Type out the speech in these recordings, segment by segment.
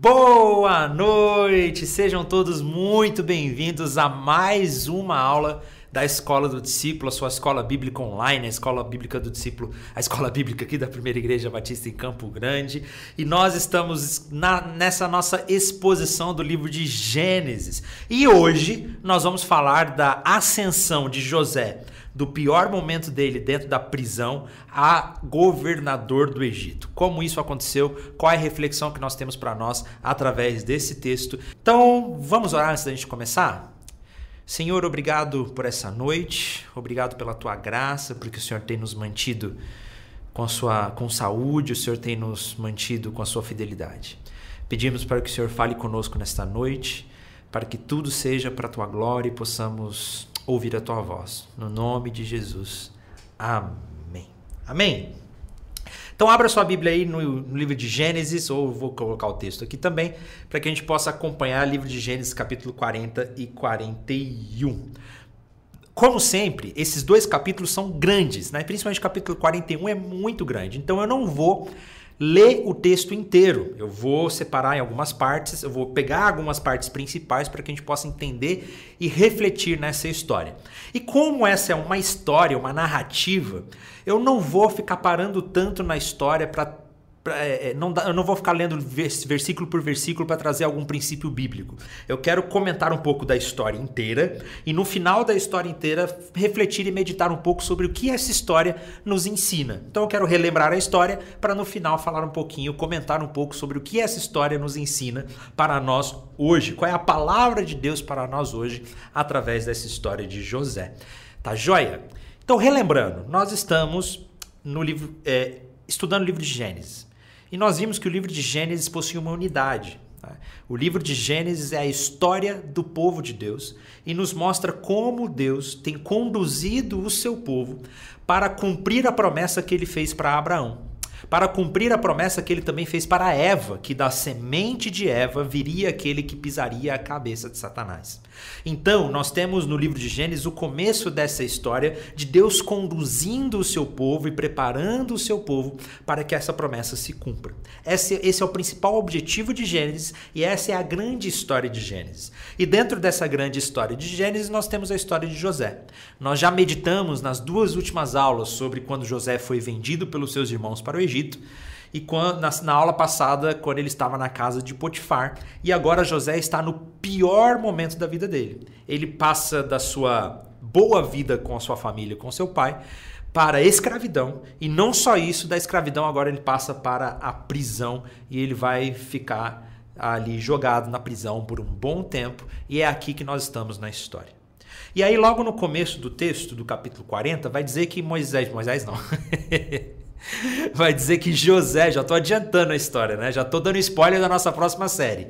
Boa noite! Sejam todos muito bem-vindos a mais uma aula da Escola do Discípulo, a sua escola bíblica online, a Escola Bíblica do Discípulo, a escola bíblica aqui da Primeira Igreja Batista em Campo Grande. E nós estamos na, nessa nossa exposição do livro de Gênesis. E hoje nós vamos falar da ascensão de José do pior momento dele dentro da prisão a governador do Egito. Como isso aconteceu? Qual é a reflexão que nós temos para nós através desse texto? Então, vamos orar antes da gente começar? Senhor, obrigado por essa noite, obrigado pela tua graça, porque o Senhor tem nos mantido com sua com saúde, o Senhor tem nos mantido com a sua fidelidade. Pedimos para que o Senhor fale conosco nesta noite, para que tudo seja para a tua glória e possamos ouvir a tua voz. No nome de Jesus. Amém. Amém. Então abra sua Bíblia aí no, no, livro de Gênesis, ou vou colocar o texto aqui também, para que a gente possa acompanhar o livro de Gênesis, capítulo 40 e 41. Como sempre, esses dois capítulos são grandes, né? principalmente o capítulo 41 é muito grande. Então eu não vou ler o texto inteiro. Eu vou separar em algumas partes, eu vou pegar algumas partes principais para que a gente possa entender e refletir nessa história. E como essa é uma história, uma narrativa, eu não vou ficar parando tanto na história para é, é, não dá, eu não vou ficar lendo versículo por versículo para trazer algum princípio bíblico. Eu quero comentar um pouco da história inteira e no final da história inteira refletir e meditar um pouco sobre o que essa história nos ensina. Então eu quero relembrar a história para no final falar um pouquinho, comentar um pouco sobre o que essa história nos ensina para nós hoje. Qual é a palavra de Deus para nós hoje através dessa história de José. Tá joia? Então, relembrando, nós estamos no livro, é, estudando o livro de Gênesis. E nós vimos que o livro de Gênesis possui uma unidade. Tá? O livro de Gênesis é a história do povo de Deus e nos mostra como Deus tem conduzido o seu povo para cumprir a promessa que ele fez para Abraão para cumprir a promessa que ele também fez para Eva, que da semente de Eva viria aquele que pisaria a cabeça de Satanás. Então, nós temos no livro de Gênesis o começo dessa história de Deus conduzindo o seu povo e preparando o seu povo para que essa promessa se cumpra. Esse, esse é o principal objetivo de Gênesis e essa é a grande história de Gênesis. E dentro dessa grande história de Gênesis, nós temos a história de José. Nós já meditamos nas duas últimas aulas sobre quando José foi vendido pelos seus irmãos para o Egito e quando, na, na, aula passada, quando ele estava na casa de Potifar. E agora José está no pior momento da vida dele. Ele passa da sua boa vida com a sua família, com seu pai, para a escravidão. E não só isso, da escravidão agora ele passa para a prisão e ele vai ficar ali jogado na prisão por um bom tempo. E é aqui que nós estamos na história. E aí, logo no começo do texto, do capítulo 40, vai dizer que Moisés. Moisés não. vai dizer que José, já estou adiantando a história, né? Já estou dando spoiler da nossa próxima série.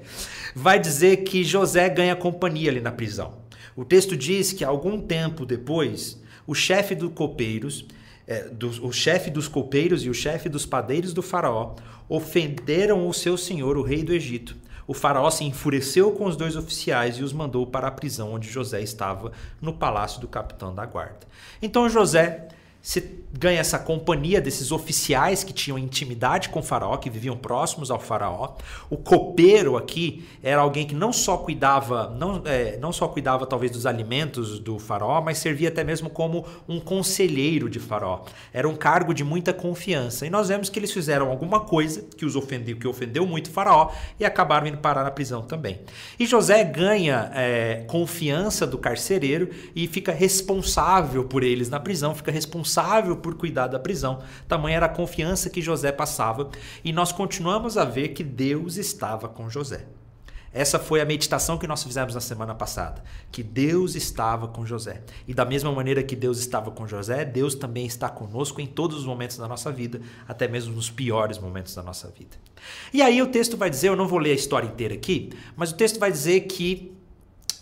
Vai dizer que José ganha companhia ali na prisão. O texto diz que algum tempo depois, o chefe dos copeiros, é, do, o chefe dos copeiros e o chefe dos padeiros do faraó ofenderam o seu senhor, o rei do Egito. O faraó se enfureceu com os dois oficiais e os mandou para a prisão onde José estava, no palácio do capitão da guarda. Então José se ganha essa companhia desses oficiais que tinham intimidade com o faraó, que viviam próximos ao faraó. O copeiro aqui era alguém que não só cuidava, não, é, não só cuidava talvez dos alimentos do faraó, mas servia até mesmo como um conselheiro de faraó. Era um cargo de muita confiança. E nós vemos que eles fizeram alguma coisa que os ofendeu, que ofendeu muito o faraó e acabaram indo parar na prisão também. E José ganha é, confiança do carcereiro e fica responsável por eles na prisão, fica responsável por cuidar da prisão. Tamanha era a confiança que José passava, e nós continuamos a ver que Deus estava com José. Essa foi a meditação que nós fizemos na semana passada, que Deus estava com José. E da mesma maneira que Deus estava com José, Deus também está conosco em todos os momentos da nossa vida, até mesmo nos piores momentos da nossa vida. E aí o texto vai dizer, eu não vou ler a história inteira aqui, mas o texto vai dizer que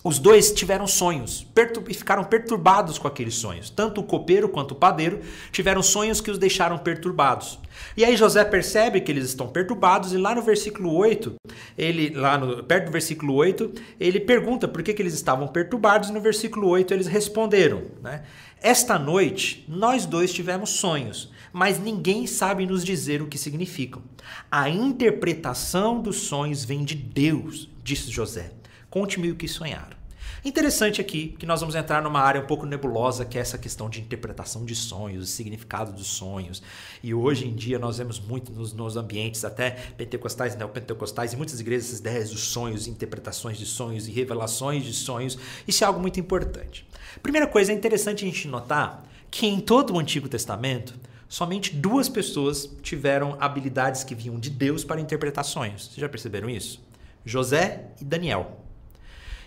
os dois tiveram sonhos e ficaram perturbados com aqueles sonhos. Tanto o copeiro quanto o padeiro tiveram sonhos que os deixaram perturbados. E aí José percebe que eles estão perturbados e lá no versículo 8, ele lá no, perto do versículo 8, ele pergunta por que, que eles estavam perturbados e no versículo 8 eles responderam, né? Esta noite, nós dois tivemos sonhos, mas ninguém sabe nos dizer o que significam. A interpretação dos sonhos vem de Deus, disse José. Conte-me o que sonharam. Interessante aqui que nós vamos entrar numa área um pouco nebulosa, que é essa questão de interpretação de sonhos, o significado dos sonhos. E hoje em dia nós vemos muito nos, nos ambientes, até pentecostais, neopentecostais, e muitas igrejas, essas ideias dos sonhos, interpretações de sonhos e revelações de sonhos. Isso é algo muito importante. Primeira coisa, é interessante a gente notar que em todo o Antigo Testamento, somente duas pessoas tiveram habilidades que vinham de Deus para interpretar sonhos. Vocês já perceberam isso? José e Daniel.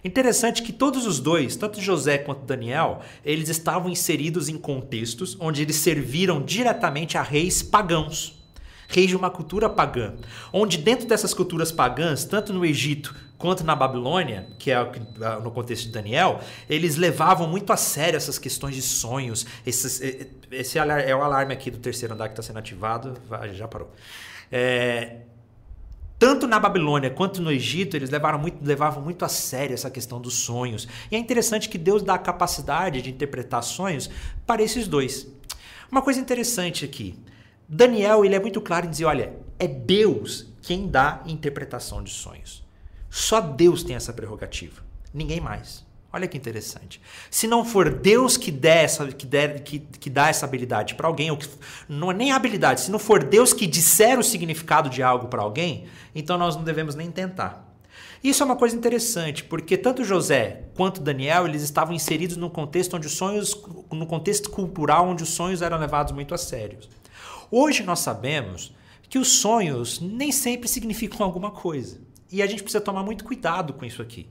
Interessante que todos os dois, tanto José quanto Daniel, eles estavam inseridos em contextos onde eles serviram diretamente a reis pagãos, reis de uma cultura pagã, onde dentro dessas culturas pagãs, tanto no Egito quanto na Babilônia, que é ah, no contexto de Daniel, eles levavam muito a sério essas questões de sonhos. Esses, esse é o alarme aqui do terceiro andar que está sendo ativado. Já parou. É, tanto na Babilônia quanto no Egito, eles muito, levavam muito a sério essa questão dos sonhos. E é interessante que Deus dá a capacidade de interpretar sonhos para esses dois. Uma coisa interessante aqui. Daniel ele é muito claro em dizer, olha, é Deus quem dá interpretação de sonhos. Só Deus tem essa prerrogativa, ninguém mais. Olha que interessante. Se não for Deus que, der essa, que, der, que, que dá essa habilidade para alguém, ou que, não é nem habilidade, se não for Deus que disser o significado de algo para alguém, então nós não devemos nem tentar. Isso é uma coisa interessante, porque tanto José quanto Daniel, eles estavam inseridos num contexto onde os sonhos, no contexto cultural onde os sonhos eram levados muito a sério. Hoje nós sabemos que os sonhos nem sempre significam alguma coisa. E a gente precisa tomar muito cuidado com isso aqui.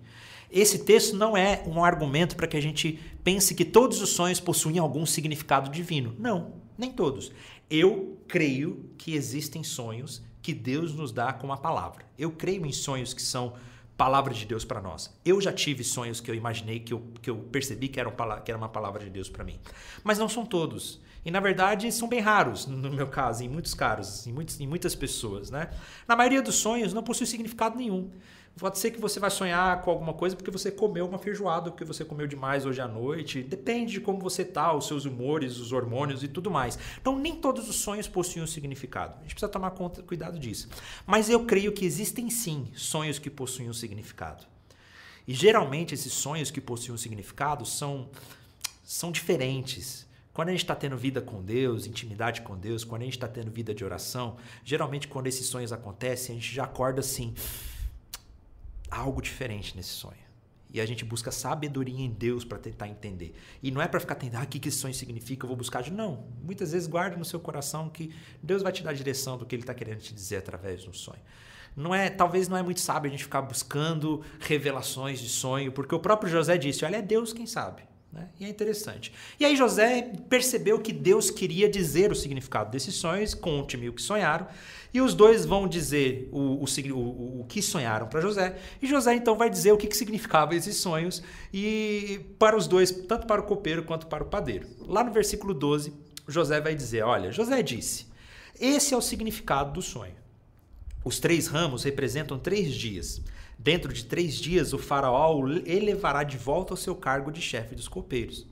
Esse texto não é um argumento para que a gente pense que todos os sonhos possuem algum significado divino. Não, nem todos. Eu creio que existem sonhos que Deus nos dá com a palavra. Eu creio em sonhos que são palavra de Deus para nós. Eu já tive sonhos que eu imaginei, que eu, que eu percebi que era, um, que era uma palavra de Deus para mim. Mas não são todos. E na verdade são bem raros, no meu caso, em muitos casos, em, muitos, em muitas pessoas. Né? Na maioria dos sonhos não possui significado nenhum. Pode ser que você vai sonhar com alguma coisa porque você comeu uma feijoada, porque você comeu demais hoje à noite. Depende de como você tá, os seus humores, os hormônios e tudo mais. Então, nem todos os sonhos possuem um significado. A gente precisa tomar conta, cuidado disso. Mas eu creio que existem sim sonhos que possuem um significado. E geralmente esses sonhos que possuem um significado são, são diferentes. Quando a gente está tendo vida com Deus, intimidade com Deus, quando a gente está tendo vida de oração, geralmente quando esses sonhos acontecem, a gente já acorda assim algo diferente nesse sonho. E a gente busca sabedoria em Deus para tentar entender. E não é para ficar tentando, ah, o que esse sonho significa, eu vou buscar. Não. Muitas vezes guarda no seu coração que Deus vai te dar a direção do que Ele está querendo te dizer através de um sonho. Não é, talvez não é muito sábio a gente ficar buscando revelações de sonho, porque o próprio José disse: olha, é Deus quem sabe. Né? E é interessante. E aí José percebeu que Deus queria dizer o significado desses sonhos, conte-me o que sonharam, e os dois vão dizer o, o, o, o que sonharam para José, e José então vai dizer o que, que esses sonhos e para os dois, tanto para o copeiro quanto para o padeiro. Lá no versículo 12, José vai dizer: Olha, José disse, esse é o significado do sonho. Os três ramos representam três dias. Dentro de três dias, o faraó o elevará de volta ao seu cargo de chefe dos copeiros.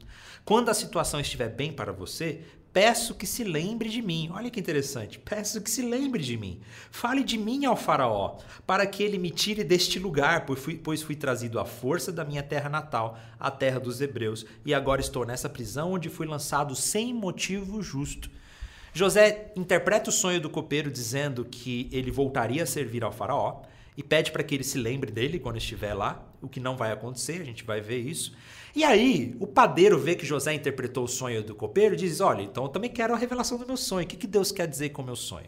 Quando a situação estiver bem para você, peço que se lembre de mim. Olha que interessante. Peço que se lembre de mim. Fale de mim ao Faraó, para que ele me tire deste lugar, pois fui, pois fui trazido à força da minha terra natal, a terra dos Hebreus, e agora estou nessa prisão onde fui lançado sem motivo justo. José interpreta o sonho do copeiro dizendo que ele voltaria a servir ao Faraó e pede para que ele se lembre dele quando estiver lá, o que não vai acontecer, a gente vai ver isso. E aí, o padeiro vê que José interpretou o sonho do copeiro e diz: Olha, então eu também quero a revelação do meu sonho. O que, que Deus quer dizer com o meu sonho?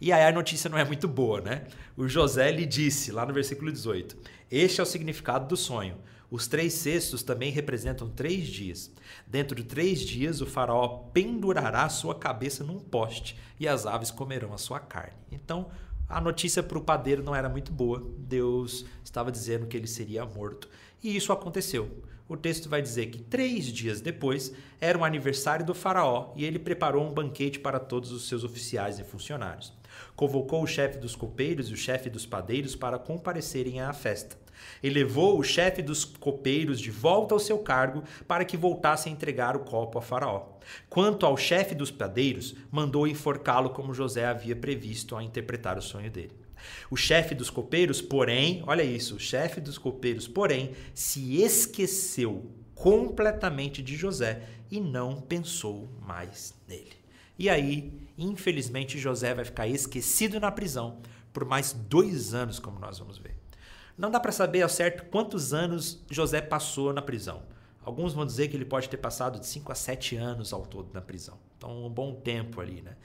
E aí a notícia não é muito boa, né? O José lhe disse, lá no versículo 18: Este é o significado do sonho. Os três cestos também representam três dias. Dentro de três dias, o faraó pendurará sua cabeça num poste e as aves comerão a sua carne. Então, a notícia para o padeiro não era muito boa. Deus estava dizendo que ele seria morto. E isso aconteceu. O texto vai dizer que três dias depois era o aniversário do faraó e ele preparou um banquete para todos os seus oficiais e funcionários. Convocou o chefe dos copeiros e o chefe dos padeiros para comparecerem à festa. Elevou o chefe dos copeiros de volta ao seu cargo para que voltasse a entregar o copo a Faraó. Quanto ao chefe dos padeiros, mandou enforcá-lo como José havia previsto ao interpretar o sonho dele. O chefe dos copeiros, porém, olha isso, o chefe dos copeiros, porém, se esqueceu completamente de José e não pensou mais nele. E aí, infelizmente, José vai ficar esquecido na prisão por mais dois anos, como nós vamos ver. Não dá para saber ao certo quantos anos José passou na prisão. Alguns vão dizer que ele pode ter passado de 5 a 7 anos ao todo na prisão. Então, um bom tempo ali, né?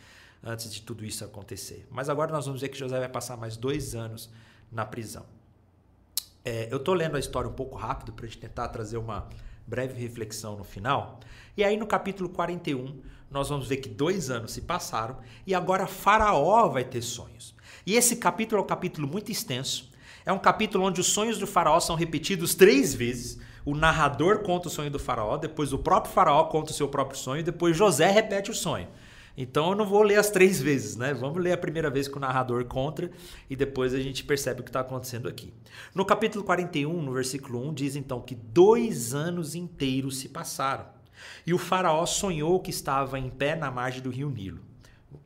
Antes de tudo isso acontecer. Mas agora nós vamos ver que José vai passar mais dois anos na prisão. É, eu estou lendo a história um pouco rápido para a gente tentar trazer uma breve reflexão no final. E aí, no capítulo 41, nós vamos ver que dois anos se passaram e agora Faraó vai ter sonhos. E esse capítulo é um capítulo muito extenso. É um capítulo onde os sonhos do Faraó são repetidos três vezes. O narrador conta o sonho do Faraó, depois o próprio Faraó conta o seu próprio sonho, depois José repete o sonho. Então eu não vou ler as três vezes, né? Vamos ler a primeira vez que o narrador conta e depois a gente percebe o que está acontecendo aqui. No capítulo 41, no versículo 1, diz então que dois anos inteiros se passaram e o Faraó sonhou que estava em pé na margem do rio Nilo.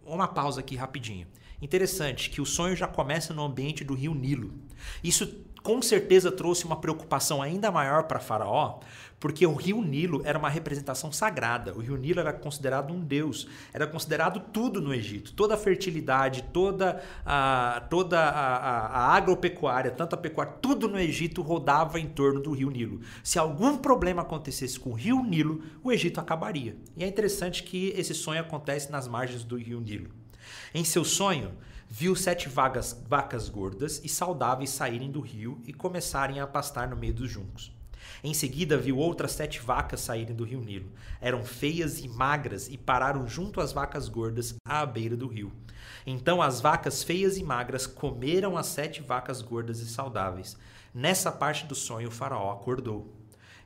Uma pausa aqui rapidinho. Interessante que o sonho já começa no ambiente do rio Nilo. Isso com certeza trouxe uma preocupação ainda maior para Faraó, porque o rio Nilo era uma representação sagrada. O rio Nilo era considerado um deus, era considerado tudo no Egito. Toda a fertilidade, toda a, toda a, a, a agropecuária, tanto a pecuária, tudo no Egito rodava em torno do rio Nilo. Se algum problema acontecesse com o rio Nilo, o Egito acabaria. E é interessante que esse sonho acontece nas margens do rio Nilo. Em seu sonho, viu sete vagas, vacas gordas e saudáveis saírem do rio e começarem a pastar no meio dos juncos. Em seguida, viu outras sete vacas saírem do rio Nilo. Eram feias e magras e pararam junto às vacas gordas à beira do rio. Então as vacas feias e magras comeram as sete vacas gordas e saudáveis. Nessa parte do sonho, o faraó acordou.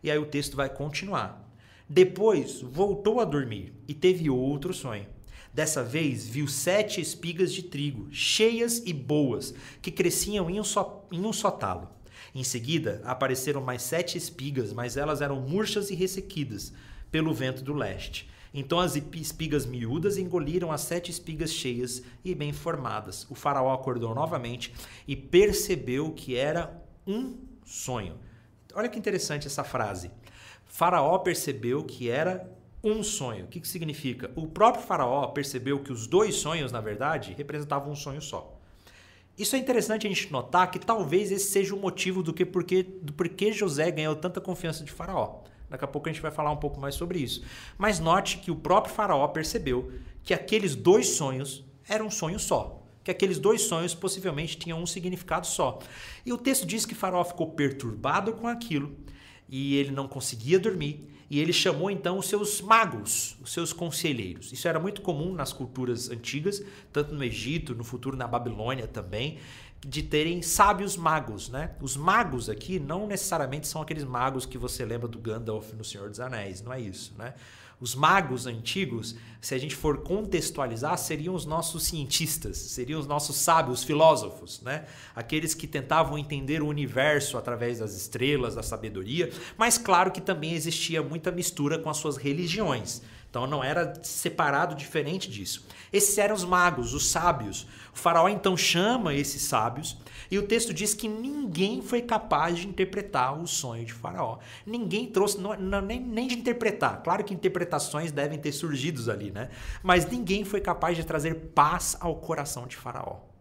E aí o texto vai continuar. Depois voltou a dormir e teve outro sonho. Dessa vez viu sete espigas de trigo, cheias e boas, que cresciam em um só, em um só talo. Em seguida, apareceram mais sete espigas, mas elas eram murchas e ressequidas pelo vento do leste. Então as espigas miúdas engoliram as sete espigas cheias e bem formadas. O faraó acordou novamente e percebeu que era um sonho. Olha que interessante essa frase. Faraó percebeu que era um sonho. O que, que significa? O próprio Faraó percebeu que os dois sonhos, na verdade, representavam um sonho só. Isso é interessante a gente notar que talvez esse seja o motivo do que porque, do porquê José ganhou tanta confiança de Faraó. Daqui a pouco a gente vai falar um pouco mais sobre isso. Mas note que o próprio Faraó percebeu que aqueles dois sonhos eram um sonho só. Que aqueles dois sonhos possivelmente tinham um significado só. E o texto diz que Faraó ficou perturbado com aquilo e ele não conseguia dormir e ele chamou então os seus magos, os seus conselheiros. Isso era muito comum nas culturas antigas, tanto no Egito, no futuro na Babilônia também, de terem sábios magos, né? Os magos aqui não necessariamente são aqueles magos que você lembra do Gandalf no Senhor dos Anéis, não é isso, né? Os magos antigos, se a gente for contextualizar, seriam os nossos cientistas, seriam os nossos sábios, filósofos, né? Aqueles que tentavam entender o universo através das estrelas, da sabedoria, mas claro que também existia muita mistura com as suas religiões. Então não era separado diferente disso. Esses eram os magos, os sábios. O faraó então chama esses sábios e o texto diz que ninguém foi capaz de interpretar o sonho de Faraó. Ninguém trouxe, não, não, nem, nem de interpretar. Claro que interpretações devem ter surgido ali, né? Mas ninguém foi capaz de trazer paz ao coração de Faraó.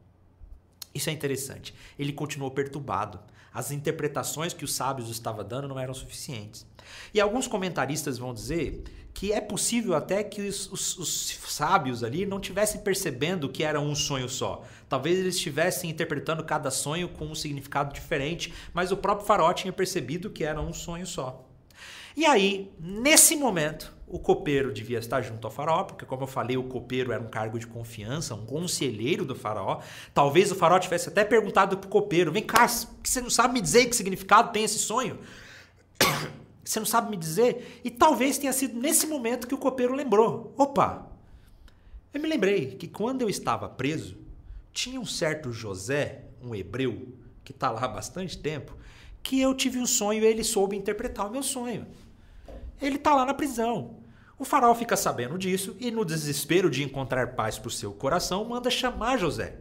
Isso é interessante. Ele continuou perturbado. As interpretações que os sábios estavam dando não eram suficientes. E alguns comentaristas vão dizer que é possível até que os, os, os, sábios ali não tivessem percebendo que era um sonho só. Talvez eles estivessem interpretando cada sonho com um significado diferente, mas o próprio Faraó tinha percebido que era um sonho só. E aí, nesse momento, o copeiro devia estar junto ao faraó, porque como eu falei, o copeiro era um cargo de confiança, um conselheiro do faraó. Talvez o faraó tivesse até perguntado pro copeiro: "Vem cá, você não sabe me dizer que significado tem esse sonho?" Você não sabe me dizer? E talvez tenha sido nesse momento que o copeiro lembrou: opa, eu me lembrei que quando eu estava preso, tinha um certo José, um hebreu, que está lá há bastante tempo, que eu tive um sonho e ele soube interpretar o meu sonho. Ele está lá na prisão. O faraó fica sabendo disso e, no desespero de encontrar paz para o seu coração, manda chamar José.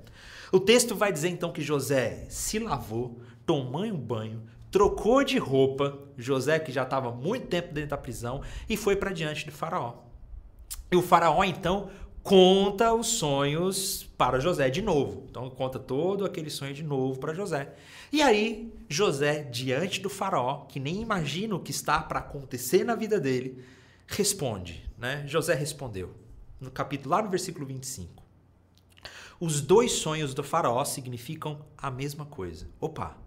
O texto vai dizer então que José se lavou, tomou um banho, trocou de roupa, José que já estava muito tempo dentro da prisão, e foi para diante de Faraó. E o Faraó então conta os sonhos para José de novo. Então conta todo aquele sonho de novo para José. E aí José, diante do Faraó, que nem imagina o que está para acontecer na vida dele, responde, né? José respondeu, no capítulo lá no versículo 25. Os dois sonhos do faraó significam a mesma coisa. Opa!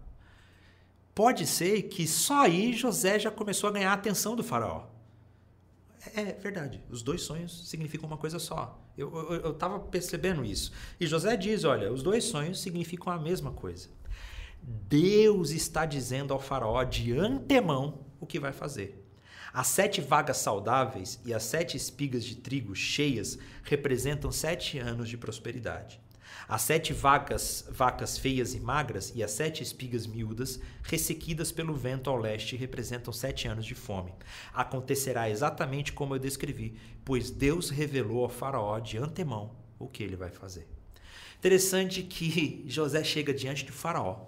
Pode ser que só aí José já começou a ganhar a atenção do faraó. É, é verdade, os dois sonhos significam uma coisa só. Eu estava percebendo isso. E José diz: olha, os dois sonhos significam a mesma coisa. Deus está dizendo ao faraó de antemão o que vai fazer. As sete vagas saudáveis e as sete espigas de trigo cheias representam sete anos de prosperidade. As sete vacas, vacas feias e magras e as sete espigas miúdas, ressequidas pelo vento ao leste, representam sete anos de fome. Acontecerá exatamente como eu descrevi, pois Deus revelou ao Faraó de antemão o que ele vai fazer. Interessante que José chega diante de Faraó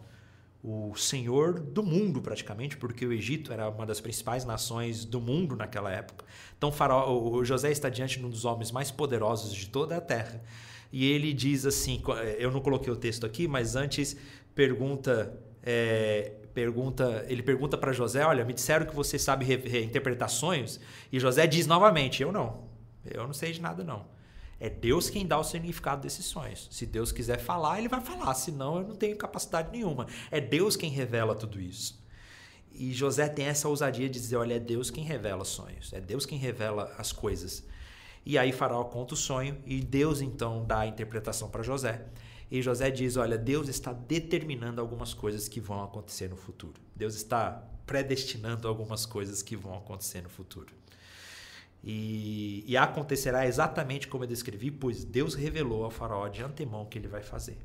o senhor do mundo praticamente, porque o Egito era uma das principais nações do mundo naquela época. Então faraó, José está diante de um dos homens mais poderosos de toda a terra. E ele diz assim, eu não coloquei o texto aqui, mas antes pergunta, é, pergunta, ele pergunta para José, olha, me disseram que você sabe reinterpretar sonhos, e José diz novamente, eu não, eu não sei de nada não. É Deus quem dá o significado desses sonhos. Se Deus quiser falar, ele vai falar, senão eu não tenho capacidade nenhuma. É Deus quem revela tudo isso. E José tem essa ousadia de dizer: olha, é Deus quem revela sonhos, é Deus quem revela as coisas. E aí Faraó conta o sonho e Deus então dá a interpretação para José. E José diz: Olha, Deus está determinando algumas coisas que vão acontecer no futuro. Deus está predestinando algumas coisas que vão acontecer no futuro. E, e, acontecerá exatamente como eu descrevi, pois Deus revelou ao faraó de antemão o que ele vai fazer.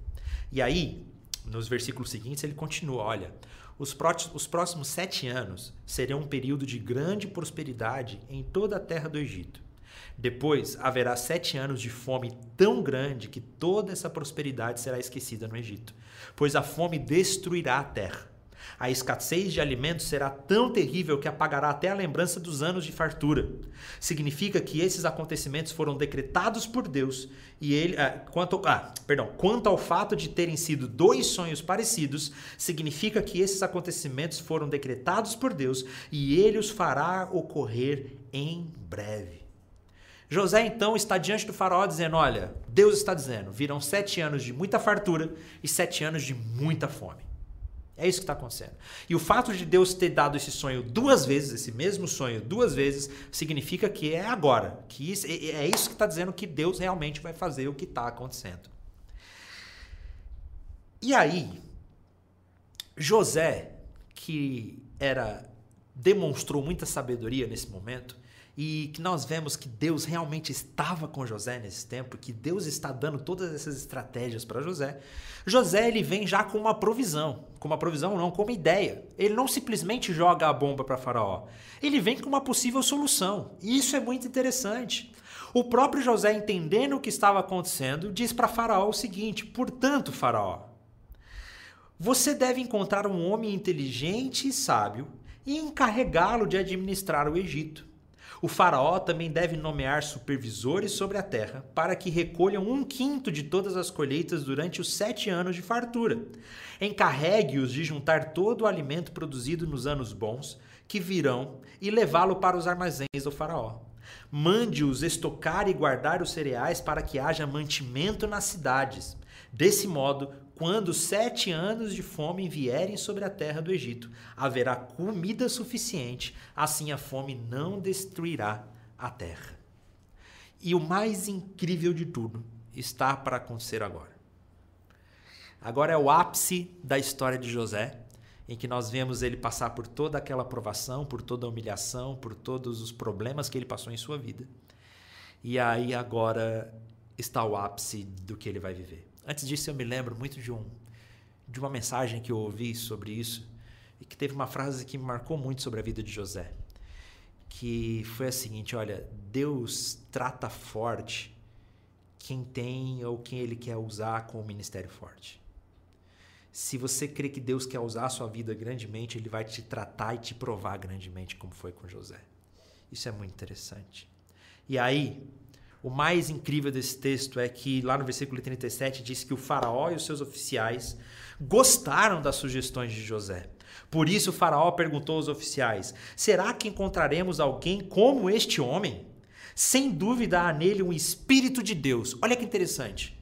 E aí, nos versículos seguintes, ele continua: olha, os, os próximos sete anos serão um período de grande prosperidade em toda a terra do Egito. Depois haverá sete anos de fome tão grande que toda essa prosperidade será esquecida no Egito, pois a fome destruirá a terra. A escassez de alimentos será tão terrível que apagará até a lembrança dos anos de fartura. Significa que esses acontecimentos foram decretados por Deus e ele, ah, quanto, ah, perdão, quanto ao fato de terem sido dois sonhos parecidos, significa que esses acontecimentos foram decretados por Deus e ele os fará ocorrer em breve. José então está diante do faraó dizendo: Olha, Deus está dizendo, virão sete anos de muita fartura e sete anos de muita fome. É isso que está acontecendo. E o fato de Deus ter dado esse sonho duas vezes, esse mesmo sonho duas vezes, significa que é agora. Que isso, é isso que está dizendo que Deus realmente vai fazer o que está acontecendo. E aí, José, que era demonstrou muita sabedoria nesse momento, e que nós vemos que Deus realmente estava com José nesse tempo, que Deus está dando todas essas estratégias para José. José ele vem já com uma provisão, com uma provisão não, com uma ideia. Ele não simplesmente joga a bomba para Faraó. Ele vem com uma possível solução. E isso é muito interessante. O próprio José, entendendo o que estava acontecendo, diz para Faraó o seguinte: "Portanto, Faraó, você deve encontrar um homem inteligente e sábio e encarregá-lo de administrar o Egito." O faraó também deve nomear supervisores sobre a terra para que recolham um quinto de todas as colheitas durante os sete anos de fartura. Encarregue-os de juntar todo o alimento produzido nos anos bons que virão e levá-lo para os armazéns do faraó. Mande-os estocar e guardar os cereais para que haja mantimento nas cidades. Desse modo, quando sete anos de fome vierem sobre a terra do Egito, haverá comida suficiente, assim a fome não destruirá a terra. E o mais incrível de tudo está para acontecer agora. Agora é o ápice da história de José, em que nós vemos ele passar por toda aquela provação, por toda a humilhação, por todos os problemas que ele passou em sua vida. E aí agora está o ápice do que ele vai viver. Antes disso, eu me lembro muito de, um, de uma mensagem que eu ouvi sobre isso e que teve uma frase que me marcou muito sobre a vida de José, que foi a seguinte: olha, Deus trata forte quem tem ou quem ele quer usar com o ministério forte. Se você crê que Deus quer usar a sua vida grandemente, ele vai te tratar e te provar grandemente, como foi com José. Isso é muito interessante. E aí, o mais incrível desse texto é que lá no versículo 37 diz que o faraó e os seus oficiais gostaram das sugestões de José. Por isso o faraó perguntou aos oficiais: Será que encontraremos alguém como este homem? Sem dúvida há nele um espírito de Deus. Olha que interessante.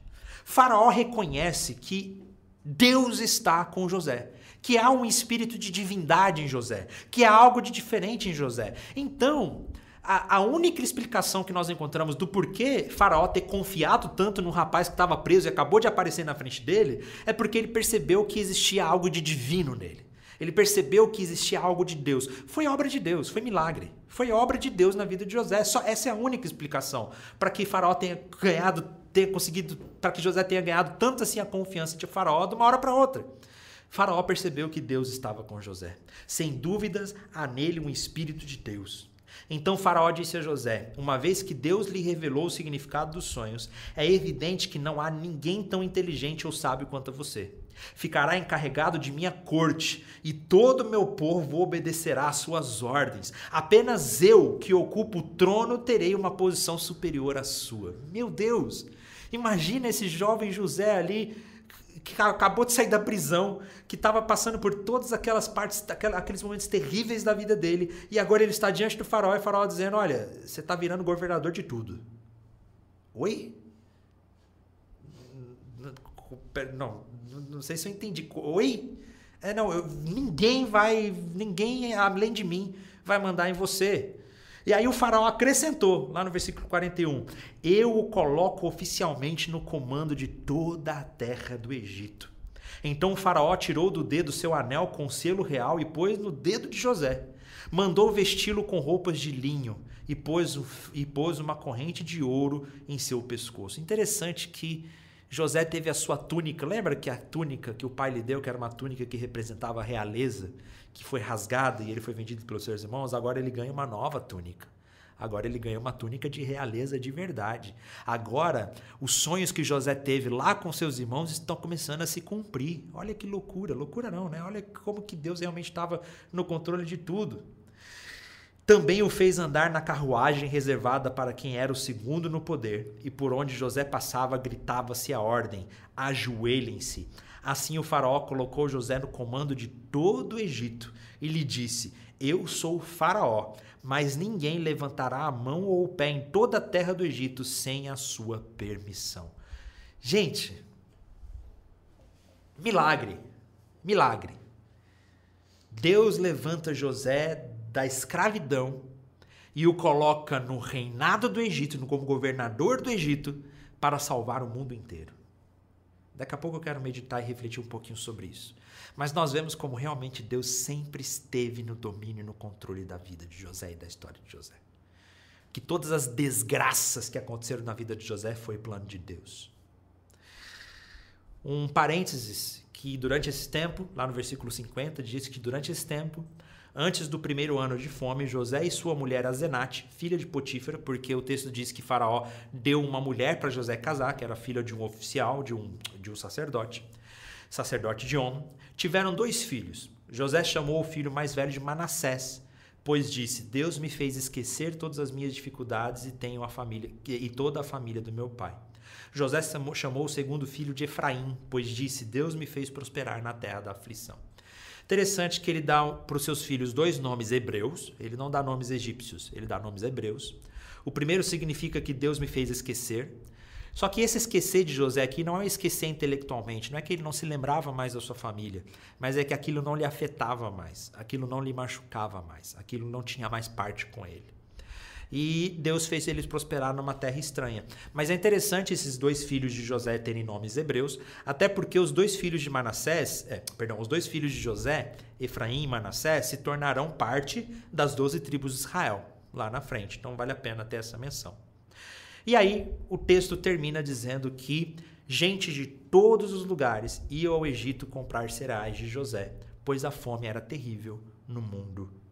Faraó reconhece que Deus está com José, que há um espírito de divindade em José, que há algo de diferente em José. Então, a, a, única explicação que nós encontramos do porquê Faraó ter confiado tanto no rapaz que estava preso e acabou de aparecer na frente dele é porque ele percebeu que existia algo de divino nele. Ele percebeu que existia algo de Deus. Foi obra de Deus, foi milagre. Foi obra de Deus na vida de José. Só essa é a única explicação para que Faraó tenha ganhado ter conseguido, para que José tenha ganhado tanto assim a confiança de Faraó de uma hora para outra. Faraó percebeu que Deus estava com José. Sem dúvidas, há nele um espírito de Deus. Então Faraó disse a José: Uma vez que Deus lhe revelou o significado dos sonhos, é evidente que não há ninguém tão inteligente ou sábio quanto você. Ficará encarregado de minha corte, e todo o meu povo obedecerá às suas ordens. Apenas eu, que ocupo o trono, terei uma posição superior à sua. Meu Deus! Imagina esse jovem José ali que acabou de sair da prisão, que estava passando por todas aquelas partes, aqueles momentos terríveis da vida dele, e agora ele está diante do farol e o farol dizendo: Olha, você está virando governador de tudo. Oi? Não, não sei se eu entendi. Oi? É, não, eu, ninguém vai, ninguém além de mim vai mandar em você. E aí o faraó acrescentou, lá no versículo 41, eu o coloco oficialmente no comando de toda a terra do Egito. Então o faraó tirou do dedo seu anel com selo real e pôs no dedo de José. Mandou vesti-lo com roupas de linho e pôs, e pôs uma corrente de ouro em seu pescoço. Interessante que José teve a sua túnica. Lembra que a túnica que o pai lhe deu, que era uma túnica que representava a realeza, que foi rasgada e ele foi vendido pelos seus irmãos? Agora ele ganha uma nova túnica. Agora ele ganha uma túnica de realeza de verdade. Agora, os sonhos que José teve lá com seus irmãos estão começando a se cumprir. Olha que loucura, loucura não, né? Olha como que Deus realmente estava no controle de tudo. Também o fez andar na carruagem reservada para quem era o segundo no poder, e por onde José passava gritava-se a ordem: ajoelhem-se. Assim o faraó colocou José no comando de todo o Egito e lhe disse: Eu sou o faraó, mas ninguém levantará a mão ou o pé em toda a terra do Egito sem a sua permissão. Gente, milagre, milagre. Deus levanta José da escravidão e o coloca no reinado do Egito, como governador do Egito, para salvar o mundo inteiro. Daqui a pouco eu quero meditar e refletir um pouquinho sobre isso. Mas nós vemos como realmente Deus sempre esteve no domínio e no controle da vida de José e da história de José. Que todas as desgraças que aconteceram na vida de José foi plano de Deus. Um parênteses que durante esse tempo, lá no versículo 50, diz que durante esse tempo Antes do primeiro ano de fome, José e sua mulher Azenate, filha de Potífera, porque o texto diz que Faraó deu uma mulher para José casar, que era filha de um oficial, de um, de um sacerdote, sacerdote de honra, tiveram dois filhos. José chamou o filho mais velho de Manassés, pois disse: Deus me fez esquecer todas as minhas dificuldades e tenho a família e toda a família do meu pai. José chamou o segundo filho de Efraim, pois disse: Deus me fez prosperar na terra da aflição. Interessante que ele dá para os seus filhos dois nomes hebreus, ele não dá nomes egípcios, ele dá nomes hebreus. O primeiro significa que Deus me fez esquecer. Só que esse esquecer de José aqui não é esquecer intelectualmente, não é que ele não se lembrava mais da sua família, mas é que aquilo não lhe afetava mais, aquilo não lhe machucava mais, aquilo não tinha mais parte com ele e Deus fez eles prosperar numa terra estranha. Mas é interessante esses dois filhos de José terem nomes hebreus, até porque os dois filhos de Manassés, é, perdão, os dois filhos de José, Efraim e Manassés, se tornarão parte das doze tribos de Israel lá na frente. Então vale a pena ter essa menção. E aí o texto termina dizendo que gente de todos os lugares ia ao Egito comprar cereais de José, pois a fome era terrível no mundo.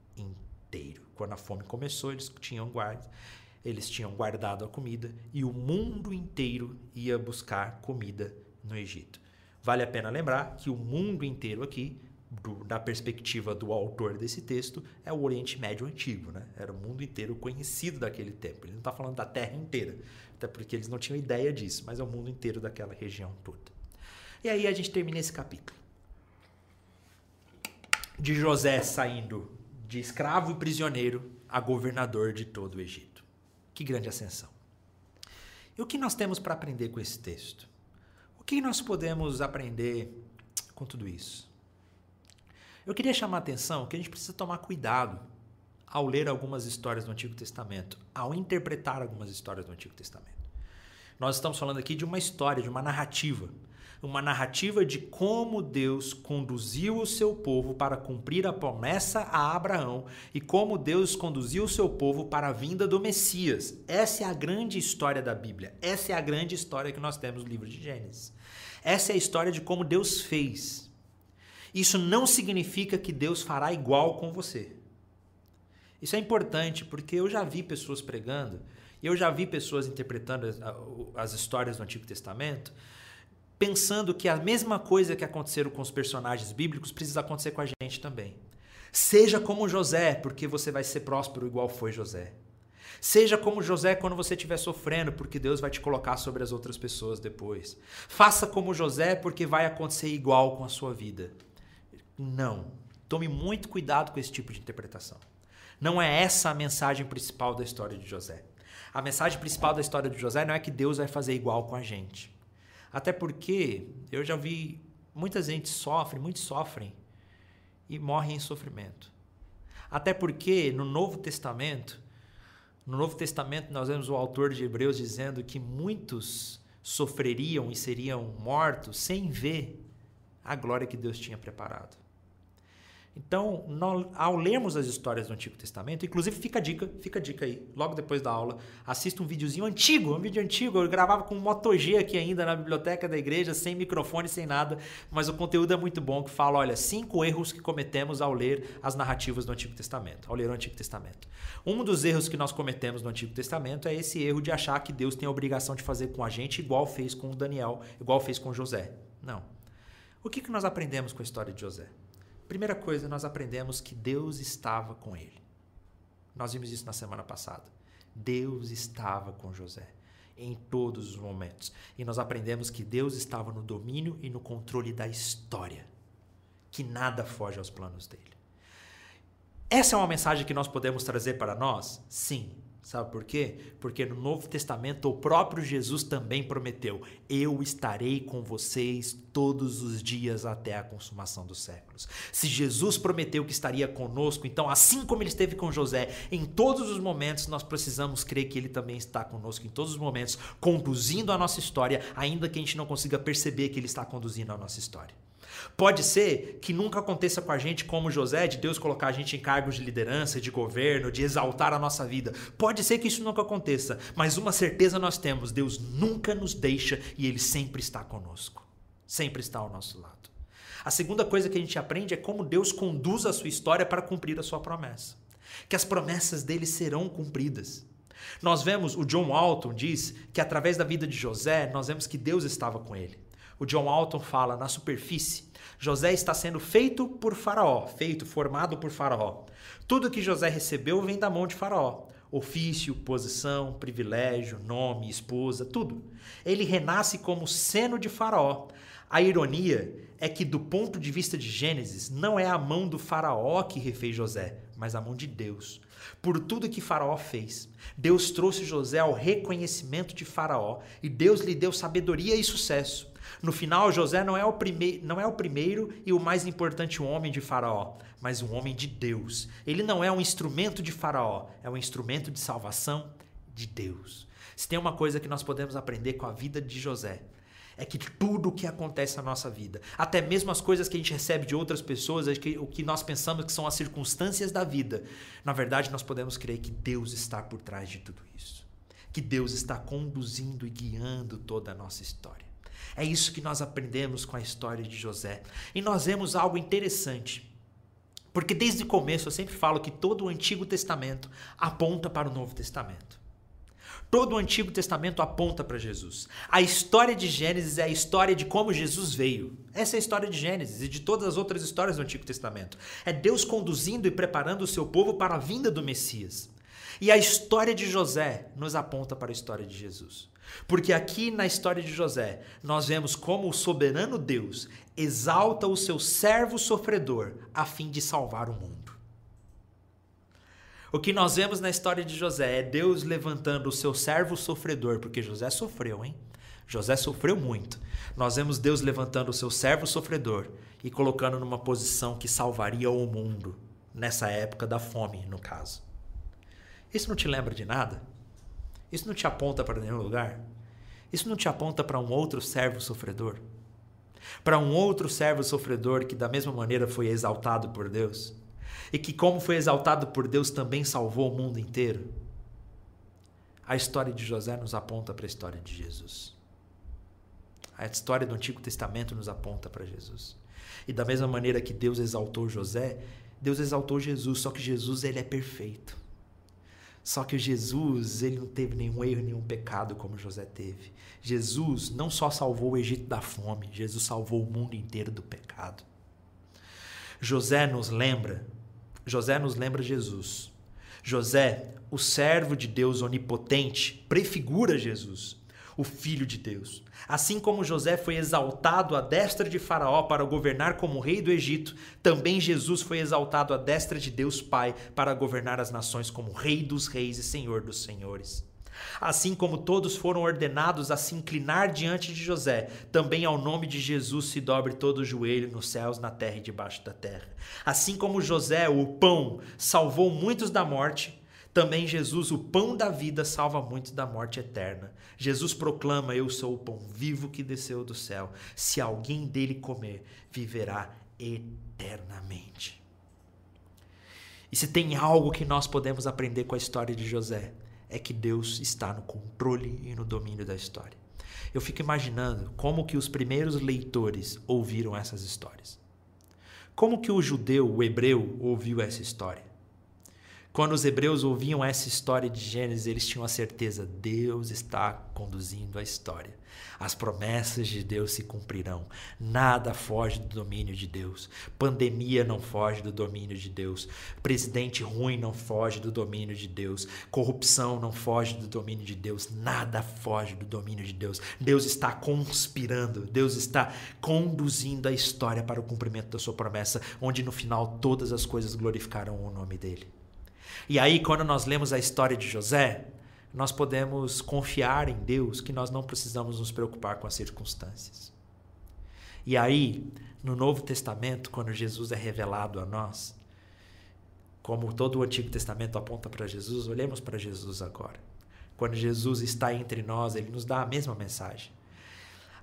Quando a fome começou, eles tinham guarda, eles tinham guardado a comida e o mundo inteiro ia buscar comida no Egito. Vale a pena lembrar que o mundo inteiro aqui, do, da perspectiva do autor desse texto, é o Oriente Médio Antigo. Né? Era o mundo inteiro conhecido daquele tempo. Ele não está falando da terra inteira, até porque eles não tinham ideia disso, mas é o mundo inteiro daquela região toda. E aí a gente termina esse capítulo. De José saindo de escravo e prisioneiro a governador de todo o Egito. Que grande ascensão. E o que nós temos para aprender com esse texto? O que nós podemos aprender com tudo isso? Eu queria chamar a atenção que a gente precisa tomar cuidado ao ler algumas histórias do Antigo Testamento, ao interpretar algumas histórias do Antigo Testamento. Nós estamos falando aqui de uma história, de uma narrativa uma narrativa de como Deus conduziu o seu povo para cumprir a promessa a Abraão e como Deus conduziu o seu povo para a vinda do Messias. Essa é a grande história da Bíblia. Essa é a grande história que nós temos no livro de Gênesis. Essa é a história de como Deus fez. Isso não significa que Deus fará igual com você. Isso é importante porque eu já vi pessoas pregando, eu já vi pessoas interpretando as, as histórias do Antigo Testamento pensando que a mesma coisa que aconteceram com os personagens bíblicos precisa acontecer com a gente também. Seja como José, porque você vai ser próspero igual foi José. Seja como José quando você estiver sofrendo, porque Deus vai te colocar sobre as outras pessoas depois. Faça como José, porque vai acontecer igual com a sua vida. Não. Tome muito cuidado com esse tipo de interpretação. Não é essa a mensagem principal da história de José. A mensagem principal da história de José não é que Deus vai fazer igual com a gente. Até porque eu já vi muita gente sofre, muitos sofrem e morrem em sofrimento. Até porque no Novo Testamento, no Novo Testamento nós vemos o autor de Hebreus dizendo que muitos sofreriam e seriam mortos sem ver a glória que Deus tinha preparado. Então, nós, ao lermos as histórias do Antigo Testamento, inclusive fica a dica, fica a dica aí, logo depois da aula, assista um videozinho antigo, um vídeo antigo, eu gravava com um Moto G aqui ainda na biblioteca da igreja, sem microfone, sem nada, mas o conteúdo é muito bom, que fala, olha, cinco erros que cometemos ao ler as narrativas do Antigo Testamento, ao ler o Antigo Testamento. Um dos erros que nós cometemos no Antigo Testamento é esse erro de achar que Deus tem a obrigação de fazer com a gente igual fez com Daniel, igual fez com José. Não. O que, que nós aprendemos com a história de José? Primeira coisa, nós aprendemos que Deus estava com ele. Nós vimos isso na semana passada. Deus estava com José em todos os momentos. E nós aprendemos que Deus estava no domínio e no controle da história, que nada foge aos planos dele. Essa é uma mensagem que nós podemos trazer para nós? Sim, Sabe por quê? Porque no Novo Testamento o próprio Jesus também prometeu: Eu estarei com vocês todos os dias até a consumação dos séculos. Se Jesus prometeu que estaria conosco, então, assim como ele esteve com José em todos os momentos, nós precisamos crer que ele também está conosco em todos os momentos, conduzindo a nossa história, ainda que a gente não consiga perceber que ele está conduzindo a nossa história. Pode ser que nunca aconteça com a gente como José, de Deus colocar a gente em cargos de liderança, de governo, de exaltar a nossa vida. Pode ser que isso nunca aconteça, mas uma certeza nós temos: Deus nunca nos deixa e Ele sempre está conosco. Sempre está ao nosso lado. A segunda coisa que a gente aprende é como Deus conduz a sua história para cumprir a sua promessa. Que as promessas dele serão cumpridas. Nós vemos, o John Walton diz que através da vida de José, nós vemos que Deus estava com ele. O John Walton fala na superfície José está sendo feito por Faraó, feito, formado por Faraó. Tudo que José recebeu vem da mão de Faraó. Ofício, posição, privilégio, nome, esposa, tudo. Ele renasce como seno de Faraó. A ironia é que, do ponto de vista de Gênesis, não é a mão do Faraó que refez José, mas a mão de Deus. Por tudo que Faraó fez, Deus trouxe José ao reconhecimento de Faraó e Deus lhe deu sabedoria e sucesso. No final, José não é, o prime não é o primeiro e o mais importante homem de Faraó, mas um homem de Deus. Ele não é um instrumento de Faraó, é um instrumento de salvação de Deus. Se tem uma coisa que nós podemos aprender com a vida de José, é que tudo o que acontece na nossa vida, até mesmo as coisas que a gente recebe de outras pessoas, é o que nós pensamos que são as circunstâncias da vida, na verdade nós podemos crer que Deus está por trás de tudo isso. Que Deus está conduzindo e guiando toda a nossa história. É isso que nós aprendemos com a história de José. E nós vemos algo interessante. Porque desde o começo eu sempre falo que todo o Antigo Testamento aponta para o Novo Testamento. Todo o Antigo Testamento aponta para Jesus. A história de Gênesis é a história de como Jesus veio. Essa é a história de Gênesis e de todas as outras histórias do Antigo Testamento. É Deus conduzindo e preparando o seu povo para a vinda do Messias. E a história de José nos aponta para a história de Jesus. Porque aqui na história de José, nós vemos como o soberano Deus exalta o seu servo sofredor a fim de salvar o mundo. O que nós vemos na história de José é Deus levantando o seu servo sofredor, porque José sofreu, hein? José sofreu muito. Nós vemos Deus levantando o seu servo sofredor e colocando numa posição que salvaria o mundo, nessa época da fome, no caso. Isso não te lembra de nada? Isso não te aponta para nenhum lugar? Isso não te aponta para um outro servo sofredor? Para um outro servo sofredor que, da mesma maneira, foi exaltado por Deus? E que, como foi exaltado por Deus, também salvou o mundo inteiro? A história de José nos aponta para a história de Jesus. A história do Antigo Testamento nos aponta para Jesus. E da mesma maneira que Deus exaltou José, Deus exaltou Jesus, só que Jesus ele é perfeito. Só que Jesus, ele não teve nenhum erro, nenhum pecado como José teve. Jesus não só salvou o Egito da fome, Jesus salvou o mundo inteiro do pecado. José nos lembra, José nos lembra Jesus. José, o servo de Deus onipotente, prefigura Jesus o Filho de Deus. Assim como José foi exaltado à destra de Faraó para governar como rei do Egito, também Jesus foi exaltado à destra de Deus Pai para governar as nações como Rei dos Reis e Senhor dos Senhores. Assim como todos foram ordenados a se inclinar diante de José, também ao nome de Jesus se dobre todo o joelho nos céus, na terra e debaixo da terra. Assim como José, o pão, salvou muitos da morte, também Jesus, o pão da vida, salva muitos da morte eterna. Jesus proclama: Eu sou o pão vivo que desceu do céu. Se alguém dele comer, viverá eternamente. E se tem algo que nós podemos aprender com a história de José, é que Deus está no controle e no domínio da história. Eu fico imaginando como que os primeiros leitores ouviram essas histórias. Como que o judeu, o hebreu, ouviu essa história? Quando os hebreus ouviam essa história de Gênesis, eles tinham a certeza: Deus está conduzindo a história. As promessas de Deus se cumprirão. Nada foge do domínio de Deus. Pandemia não foge do domínio de Deus. Presidente ruim não foge do domínio de Deus. Corrupção não foge do domínio de Deus. Nada foge do domínio de Deus. Deus está conspirando. Deus está conduzindo a história para o cumprimento da sua promessa, onde no final todas as coisas glorificarão o nome dele. E aí, quando nós lemos a história de José, nós podemos confiar em Deus que nós não precisamos nos preocupar com as circunstâncias. E aí, no Novo Testamento, quando Jesus é revelado a nós, como todo o Antigo Testamento aponta para Jesus, olhemos para Jesus agora. Quando Jesus está entre nós, ele nos dá a mesma mensagem.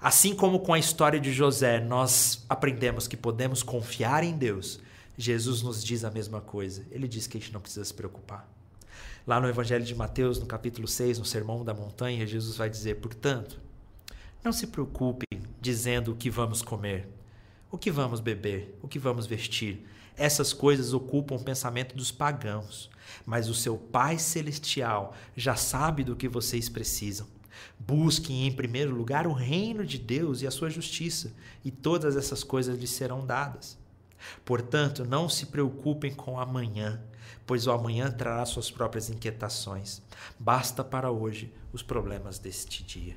Assim como com a história de José, nós aprendemos que podemos confiar em Deus Jesus nos diz a mesma coisa. Ele diz que a gente não precisa se preocupar. Lá no Evangelho de Mateus, no capítulo 6, no Sermão da Montanha, Jesus vai dizer: Portanto, não se preocupem dizendo o que vamos comer, o que vamos beber, o que vamos vestir. Essas coisas ocupam o pensamento dos pagãos, mas o seu Pai Celestial já sabe do que vocês precisam. Busquem em primeiro lugar o reino de Deus e a sua justiça, e todas essas coisas lhes serão dadas. Portanto, não se preocupem com amanhã, pois o amanhã trará suas próprias inquietações. Basta para hoje os problemas deste dia.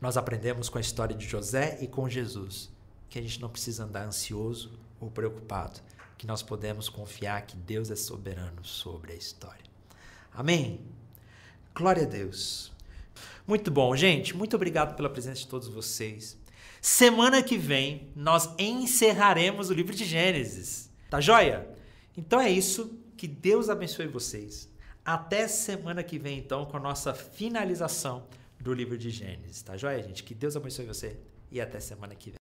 Nós aprendemos com a história de José e com Jesus que a gente não precisa andar ansioso ou preocupado, que nós podemos confiar que Deus é soberano sobre a história. Amém? Glória a Deus. Muito bom, gente. Muito obrigado pela presença de todos vocês. Semana que vem nós encerraremos o livro de Gênesis. Tá joia? Então é isso. Que Deus abençoe vocês. Até semana que vem, então, com a nossa finalização do livro de Gênesis. Tá joia, gente? Que Deus abençoe você e até semana que vem.